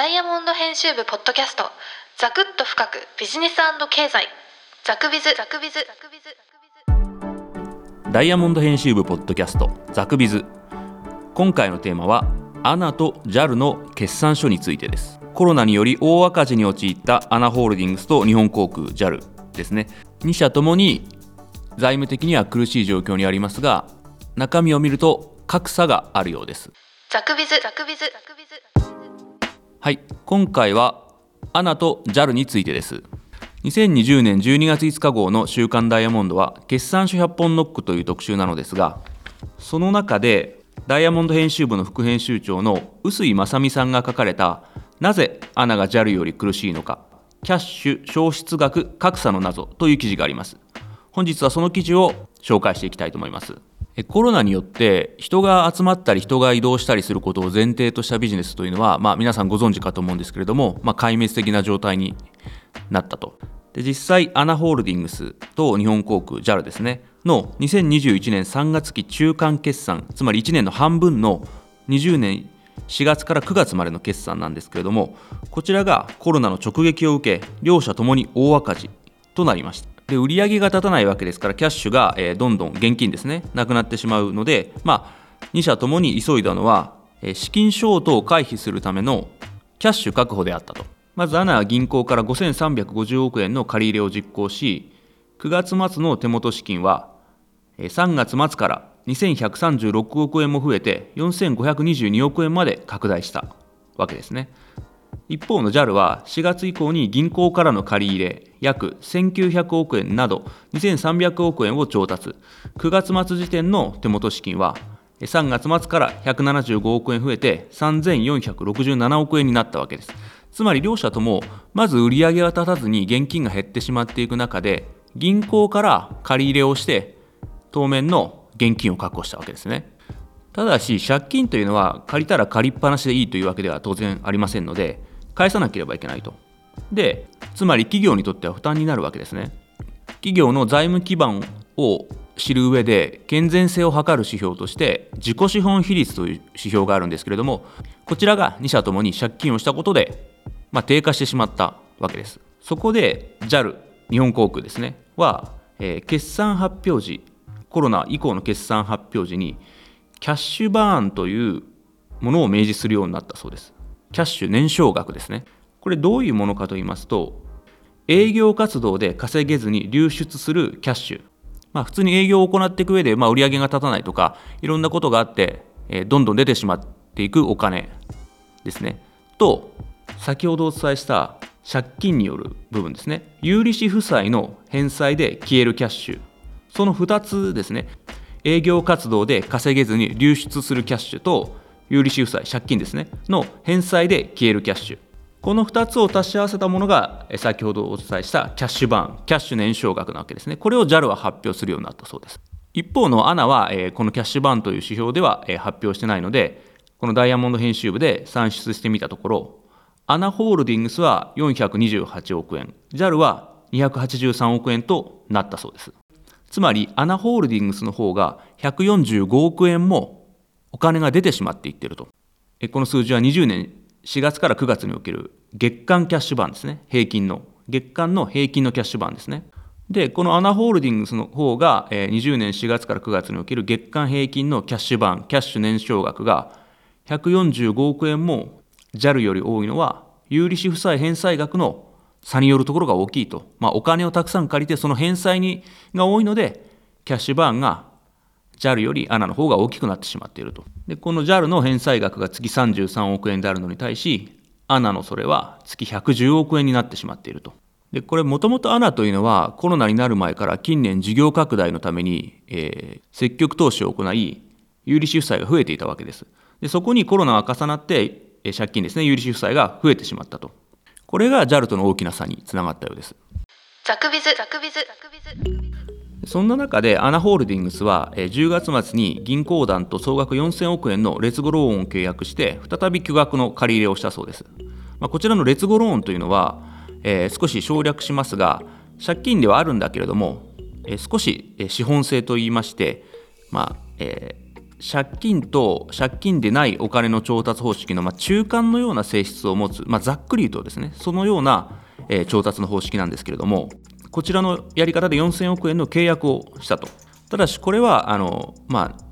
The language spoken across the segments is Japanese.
ダイヤモンド編集部ポッドキャスト。ザクッと深く。ビジネス経済。ザクビズ。ザクビズ。ザクビズダイヤモンド編集部ポッドキャスト。ザクビズ。今回のテーマはアナと JAL の決算書についてです。コロナにより大赤字に陥ったアナホールディングスと日本航空 JAL ですね。2社ともに財務的には苦しい状況にありますが中身を見ると格差があるようです。ザクビズ。ザクビズ。ザクビズはい。今回はアナと JAL についてです。2020年12月5日号の週刊ダイヤモンドは決算書100本ノックという特集なのですがその中でダイヤモンド編集部の副編集長の臼井正美さんが書かれたなぜアナが JAL より苦しいのかキャッシュ消失額格差の謎という記事があります。本日はその記事を紹介していきたいと思います。コロナによって人が集まったり人が移動したりすることを前提としたビジネスというのは、まあ、皆さんご存知かと思うんですけれども、まあ、壊滅的な状態になったと。で実際アナホールディングスと日本航空 JAL ですねの2021年3月期中間決算つまり1年の半分の20年4月から9月までの決算なんですけれどもこちらがコロナの直撃を受け両社ともに大赤字となりました。で売上げが立たないわけですからキャッシュが、え、どんどん現金ですねなくなってしまうので、まあ、2社ともに急いだのは、え、資金ショートを回避するためのキャッシュ確保であったとまずアナは銀行から5350億円の借り入れを実行し9月末の手元資金は3月末から2136億円も増えて4522億円まで拡大したわけですね。一方の JAL は4月以降に銀行からの借り入れ約1900億円など2300億円を調達。9月末時点の手元資金は3月末から175億円増えて3467億円になったわけです。つまり両社ともまず売上が立たずに現金が減ってしまっていく中で銀行から借り入れをして当面の現金を確保したわけですね。ただし借金というのは借りたら借りっぱなしでいいというわけでは当然ありませんので返さなければいけないと。で、つまり企業にとっては負担になるわけですね。企業の財務基盤を知る上で健全性を測る指標として自己資本比率という指標があるんですけれどもこちらが2社ともに借金をしたことで、まあ、低下してしまったわけですそこで JAL 日本航空ですねは、えー、決算発表時コロナ以降の決算発表時にキャッシュバーンというものを明示するようになったそうですキャッシュ年少額ですね。これどういうものかと言いますと、営業活動で稼げずに流出するキャッシュ。まあ、普通に営業を行っていく上で、まあ、売り上げが立たないとか、いろんなことがあって、えー、どんどん出てしまっていくお金ですね。と、先ほどお伝えした借金による部分ですね。有利子負債の返済で消えるキャッシュ。その2つですね。営業活動で稼げずに流出するキャッシュと、有利子負債、借金ですね、の返済で消えるキャッシュ。この2つを足し合わせたものが、先ほどお伝えしたキャッシュバーン、キャッシュ年少額なわけですね。これを JAL は発表するようになったそうです。一方の ANA は、このキャッシュバーンという指標では発表してないので、このダイヤモンド編集部で算出してみたところ、アナホールディングスは428億円、JAL は283億円となったそうです。つまり、アナホールディングスの方が145億円もお金が出てしまっていってると。この数字は20年4月から9月における月間キャッシュバーンですね。平均の。月間の平均のキャッシュバーンですね。で、このアナホールディングスの方が20年4月から9月における月間平均のキャッシュバーン、キャッシュ年少額が145億円も JAL より多いのは、有利子負債返済額の差によるところが大きいと。まあ、お金をたくさん借りて、その返済にが多いので、キャッシュバーンが JAL より ANA の方が大きくなってしまっていると。で、この JAL の返済額が月33億円であるのに対し、ANA のそれは月110億円になってしまっていると。で、これもともと ANA というのはコロナになる前から近年事業拡大のために、えー、積極投資を行い、有利子負債が増えていたわけです。で、そこにコロナが重なって、借金ですね、有利子負債が増えてしまったと。これが JAL との大きな差につながったようです。そんな中でアナホールディングスは10月末に銀行団と総額4000億円の劣後ローンを契約して再び巨額の借り入れをしたそうです。まあ、こちらの劣後ローンというのは、えー、少し省略しますが借金ではあるんだけれども、えー、少し資本性といいまして、まあえー、借金と借金でないお金の調達方式の、まあ、中間のような性質を持つ、まあ、ざっくり言うとですねそのような、えー、調達の方式なんですけれどもこちらのやり方で4000億円の契約をしたとただしこれはあの、まあ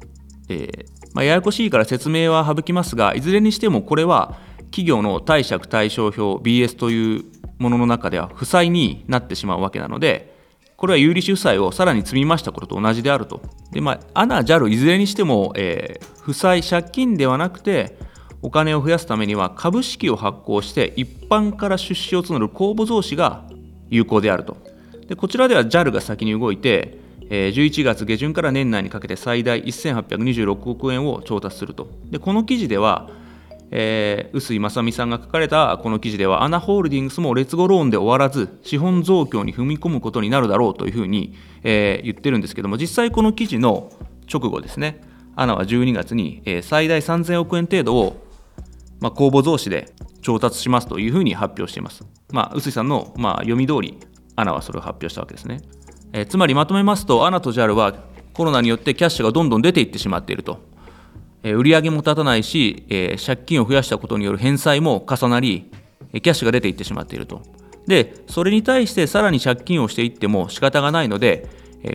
えーまあ、ややこしいから説明は省きますがいずれにしてもこれは企業の貸借対照表 BS というものの中では負債になってしまうわけなのでこれは有利子負債をさらに積み増したことと同じであると。で、まあ、アナ、JAL いずれにしても、えー、負債、借金ではなくて、お金を増やすためには株式を発行して一般から出資を募る公募増資が有効であると。でこちらでは JAL が先に動いて、えー、11月下旬から年内にかけて最大1826億円を調達すると。でこの記事では、えー、臼井正美さんが書かれたこの記事ではアナホールディングスも劣後ローンで終わらず資本増強に踏み込むことになるだろうというふうに、えー、言ってるんですけども実際この記事の直後ですねアナは12月に、えー、最大3000億円程度を、まあ、公募増資で調達しますというふうに発表しています。まあ、臼井さんの、まあ、読み通りアナはそれを発表したわけですね。えー、つまりまとめますとアナと JAL はコロナによってキャッシュがどんどん出ていってしまっていると。え売上げも立たないし、え借金を増やしたことによる返済も重なり、キャッシュが出ていってしまっていると。で、それに対してさらに借金をしていっても仕方がないので、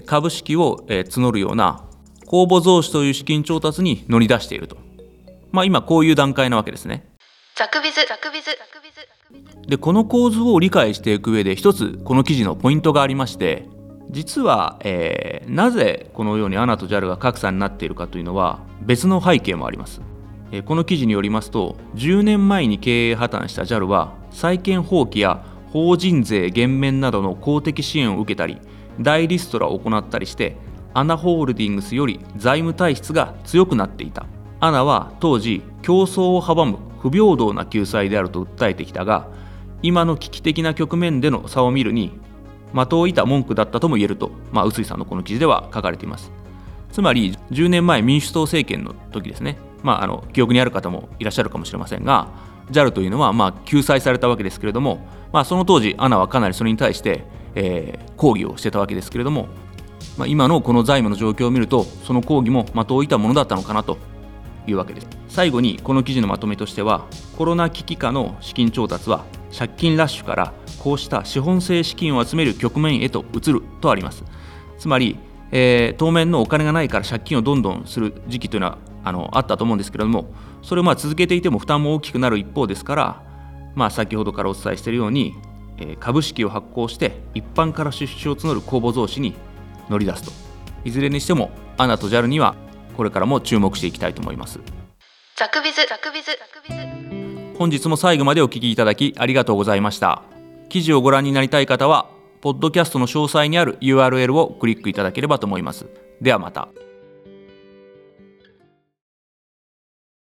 株式を募るような公募増資という資金調達に乗り出していると。まあ今こういう段階なわけですね。ザクビズザクビズザクビズでこの構図を理解していく上で一つこの記事のポイントがありまして実は、えー、なぜこのようにアナと JAL が格差になっているかというのは別の背景もあります、えー、この記事によりますと10年前に経営破綻した JAL は債権放棄や法人税減免などの公的支援を受けたり大リストラを行ったりしてアナホールディングスより財務体質が強くなっていた。アナは当時競争を阻む不平等な救済であると訴えてきたが今の危機的な局面での差を見るに的を射た文句だったとも言えると、まあ、臼井さんのこの記事では書かれています。つまり10年前民主党政権の時ですね、まあ、あの記憶にある方もいらっしゃるかもしれませんが JAL というのはまあ救済されたわけですけれども、まあ、その当時アナはかなりそれに対して、えー、抗議をしてたわけですけれども、まあ、今のこの財務の状況を見るとその抗議も的を射たものだったのかなというわけです。最後にこの記事のまとめとしてはコロナ危機下の資金調達は借金ラッシュからこうした資本性資金を集める局面へと移るとあります。つまり、えー、当面のお金がないから借金をどんどんする時期というのはあのあったと思うんですけれどもそれをまあ続けていても負担も大きくなる一方ですから、まあ、先ほどからお伝えしているように、えー、株式を発行して一般から出資を募る公募増資に乗り出すと。いずれにしてもアナと JAL にはこれからも注目していきたいと思います。ザクビズザクビズ本日も最後までお聞きいただきありがとうございました。記事をご覧になりたい方はポッドキャストの詳細にある URL をクリックいただければと思います。ではまた